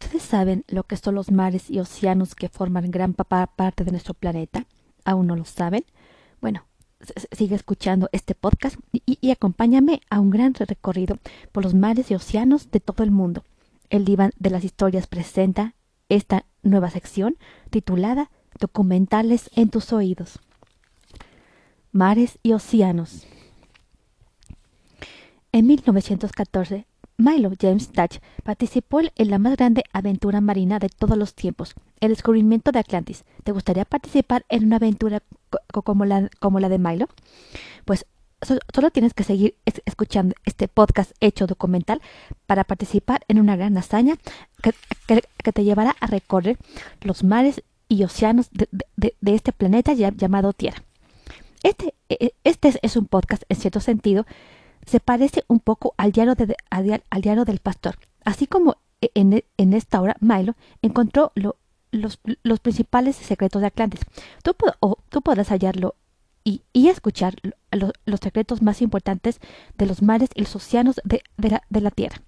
¿Ustedes saben lo que son los mares y océanos que forman gran parte de nuestro planeta? ¿Aún no lo saben? Bueno, sigue escuchando este podcast y, acompáñame a un gran recorrido por los mares y océanos de todo el mundo. El diván de las historias presenta esta nueva sección titulada Documentales en tus oídos. Mares y océanos. En 1914, Milo James Dutch participó en la más grande aventura marina de todos los tiempos, el descubrimiento de Atlantis. ¿Te gustaría participar en una aventura como la, de Milo? Pues solo tienes que seguir escuchando este podcast hecho documental para participar en una gran hazaña que, te llevará a recorrer los mares y océanos de, este planeta llamado Tierra. Este, e, este es un podcast, en cierto sentido, se parece un poco al diario, del pastor. Así como e, en, en esta hora Milo encontró lo, los, principales secretos de Atlantis. Tú, tú podrás hallarlo y, escuchar los secretos más importantes de los mares y los océanos de, la, Tierra.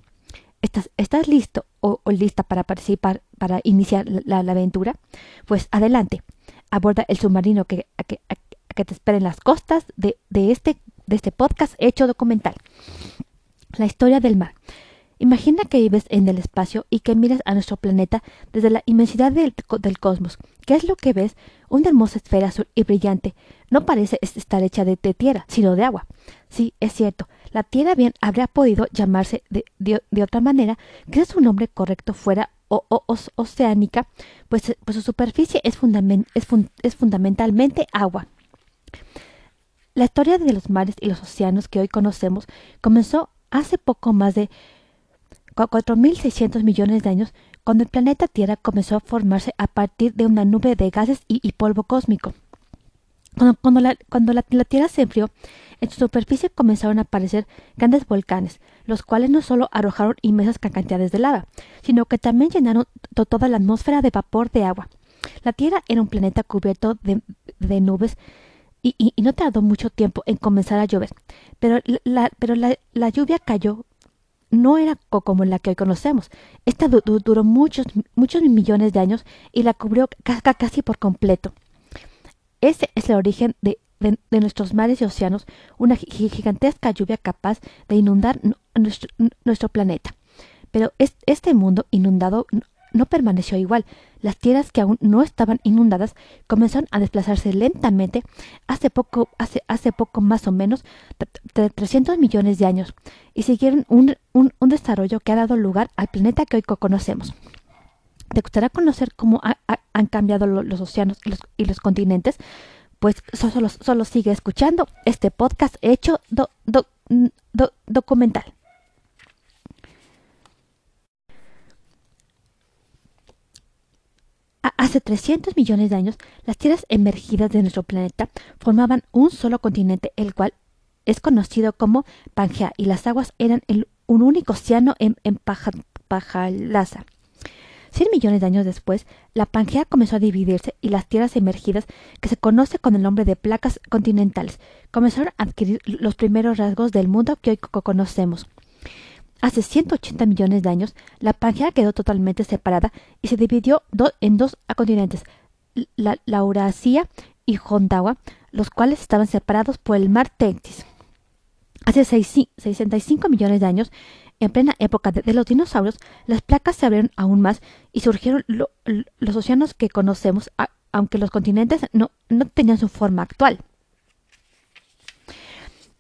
¿Estás, listo o, o, lista para participar, para iniciar la, aventura? Pues adelante. Aborda el submarino que, te espera en las costas de este de este podcast hecho documental. La historia del mar. Imagina que vives en el espacio y que miras a nuestro planeta desde la inmensidad del, cosmos. ¿Qué es lo que ves? Una hermosa esfera azul y brillante. No parece estar hecha de, tierra, sino de agua. Sí, es cierto. La Tierra bien habría podido llamarse de, de, otra manera que su nombre correcto fuera o, oceánica, pues, pues, su superficie es, es, es fundamentalmente agua. La historia de los mares y los océanos que hoy conocemos comenzó hace poco más de 4.600 millones de años, cuando el planeta Tierra comenzó a formarse a partir de una nube de gases y, polvo cósmico. Cuando, la, Tierra se enfrió, en su superficie comenzaron a aparecer grandes volcanes, los cuales no solo arrojaron inmensas cantidades de lava, sino que también llenaron toda la atmósfera de vapor de agua. La Tierra era un planeta cubierto de nubes y, y, no tardó mucho tiempo en comenzar a llover. Pero la, pero la, la lluvia cayó no era como la que hoy conocemos. Esta duró muchos, muchos millones de años y la cubrió casi por completo. Ese es el origen de, de, nuestros mares y océanos, una gigantesca lluvia capaz de inundar nuestro, nuestro planeta. Pero este mundo inundado no permaneció igual. Las tierras que aún no estaban inundadas comenzaron a desplazarse lentamente hace poco, hace, hace poco más o menos de 300 millones de años y siguieron un, un, desarrollo que ha dado lugar al planeta que hoy conocemos. ¿Te gustaría conocer cómo han cambiado los océanos y los, y los continentes? Pues solo, solo, sigue escuchando este podcast hecho do, do, documental. Hace 300 millones de años, las tierras emergidas de nuestro planeta formaban un solo continente, el cual es conocido como Pangea, y las aguas eran un único océano en, en Pajalasa. Cien millones de años después, la Pangea comenzó a dividirse y las tierras emergidas, que se conoce con el nombre de placas continentales, comenzaron a adquirir los primeros rasgos del mundo que hoy conocemos. Hace 180 millones de años, la Pangea quedó totalmente separada y se dividió en dos continentes, la, Eurasia y Hondawa, los cuales estaban separados por el mar Tethys. Hace 65 millones de años, en plena época de, los dinosaurios, las placas se abrieron aún más y surgieron los océanos que conocemos, aunque los continentes no tenían su forma actual.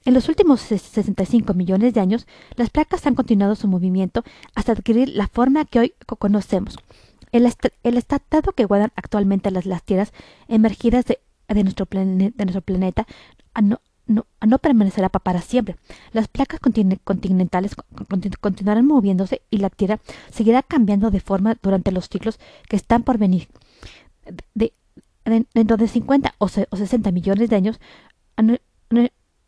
En los últimos 65 millones de años, las placas han continuado su movimiento hasta adquirir la forma que hoy conocemos. El, estado que guardan actualmente las, tierras emergidas de, nuestro, planeta no, permanecerá para siempre. Las placas continentales continuarán moviéndose y la Tierra seguirá cambiando de forma durante los ciclos que están por venir. dentro de 50 o, 60 millones de años,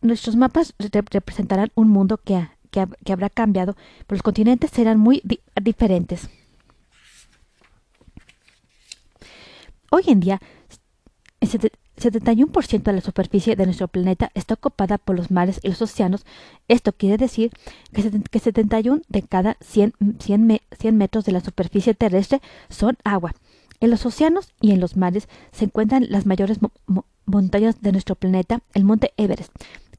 nuestros mapas representarán un mundo que, que, habrá cambiado, pero los continentes serán muy diferentes. Hoy en día, 71% de la superficie de nuestro planeta está ocupada por los mares y los océanos. Esto quiere decir que 71 de cada 100, 100, metros de la superficie terrestre son agua. En los océanos y en los mares se encuentran las mayores montañas de nuestro planeta, el monte Everest,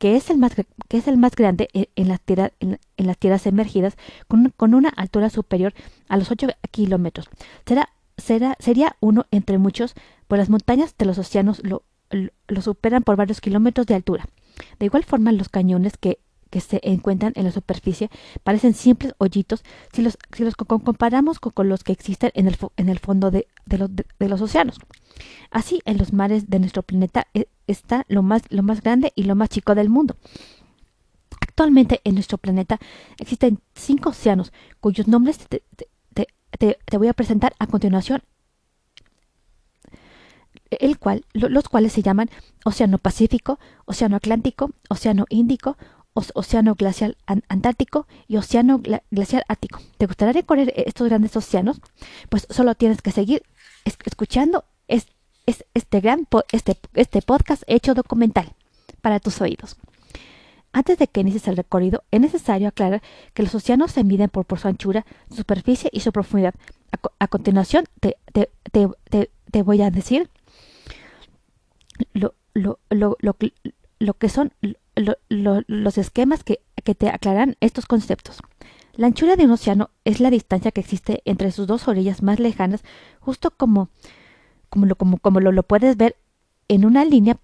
que es el más, que es el más grande en, las, tierras, en, las tierras emergidas, con, con, una altura superior a los 8 kilómetros. Será, será, sería uno entre muchos, pues las montañas de los océanos lo, lo, superan por varios kilómetros de altura. De igual forma, los cañones que que se encuentran en la superficie parecen simples hoyitos si los, si los comparamos con, los que existen en el, en el fondo de, de, los, de, los océanos. Así, en los mares de nuestro planeta eh, está lo más, lo más grande y lo más chico del mundo. Actualmente en nuestro planeta existen cinco océanos cuyos nombres te, te, voy a presentar a continuación, el cual, los cuales se llaman Océano Pacífico, Océano Atlántico, Océano Índico, Océano Glacial Antártico y Océano Glacial Ártico. ¿Te gustaría recorrer estos grandes océanos? Pues solo tienes que seguir escuchando este, gran este, este podcast hecho documental para tus oídos. Antes de que inicies el recorrido, es necesario aclarar que los océanos se miden por, su anchura, su superficie y su profundidad. A, continuación, te, te, voy a decir lo, lo, lo, lo que son los esquemas que, te aclaran estos conceptos. La anchura de un océano es la distancia que existe entre sus dos orillas más lejanas, justo como, como, lo, como, lo, puedes ver en una línea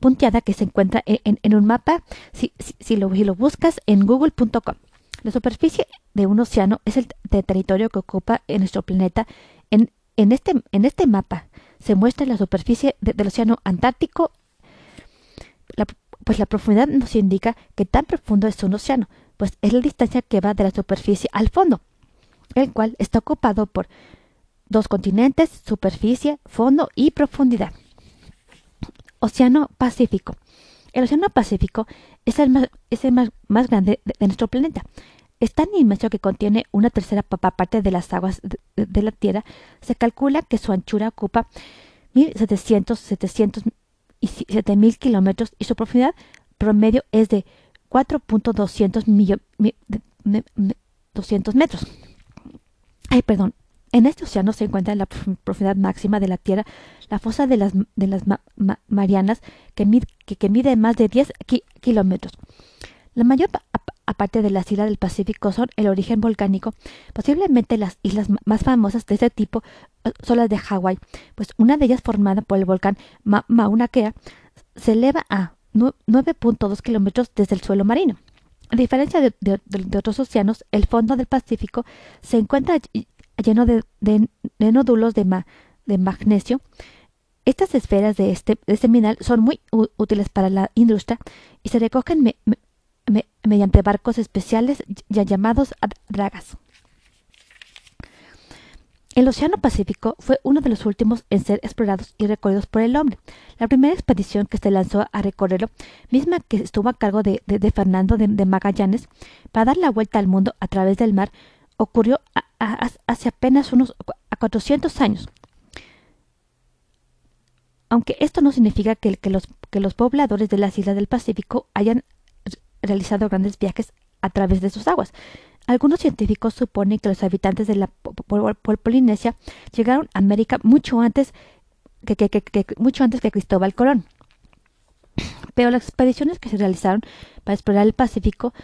punteada que se encuentra en, un mapa si, si, lo, lo, buscas en google.com. La superficie de un océano es el territorio que ocupa en nuestro planeta. En, en, este, en este mapa se muestra la superficie del océano Antártico, pues la profundidad nos indica que tan profundo es un océano, pues es la distancia que va de la superficie al fondo, el cual está ocupado por dos continentes, superficie, fondo y profundidad. Océano Pacífico. El Océano Pacífico es el más, más, grande de, nuestro planeta. Es tan inmenso que contiene una tercera parte de las aguas de, la Tierra. Se calcula que su anchura ocupa 1.700 700 y 7.000 kilómetros y su profundidad promedio es de 4.200 metros. Ay, perdón. En este océano se encuentra la profundidad máxima de la Tierra, la fosa de las, de Marianas, que mide, más de 10 kilómetros. La mayor parte de las islas del Pacífico son el origen volcánico. Posiblemente las islas más famosas de este tipo son las de Hawái, pues una de ellas formada por el volcán Mauna Kea se eleva a 9.2 kilómetros desde el suelo marino. A diferencia de, otros océanos, el fondo del Pacífico se encuentra lleno de, nódulos de, de, magnesio. Estas esferas de este, este mineral son muy útiles para la industria y se recogen mediante barcos especiales ya llamados dragas. El Océano Pacífico fue uno de los últimos en ser explorados y recorridos por el hombre. La primera expedición que se lanzó a recorrerlo, misma que estuvo a cargo de, Fernando de, Magallanes, para dar la vuelta al mundo a través del mar, ocurrió hace apenas unos a 400 años. Aunque esto no significa que, los, que los pobladores de las islas del Pacífico hayan realizado grandes viajes a través de sus aguas, algunos científicos suponen que los habitantes de la Polinesia llegaron a América mucho antes que, mucho antes que Cristóbal Colón. Pero las expediciones que se realizaron para explorar el Pacífico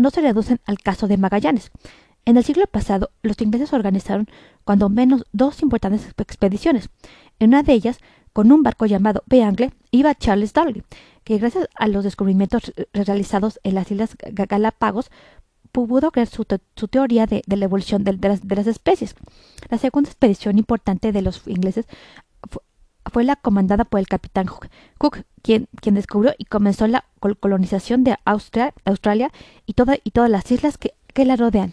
no se reducen al caso de Magallanes. En el siglo pasado, los ingleses organizaron cuando menos dos importantes expediciones. En una de ellas, con un barco llamado Beangle, iba Charles Darwin, que gracias a los descubrimientos realizados en las Islas Galápagos pudo crear su, teoría de, la evolución de, las, especies. La segunda expedición importante de los ingleses fue, la comandada por el capitán Cook, quien, quien descubrió y comenzó la colonización de Australia y, y todas las islas que, la rodean.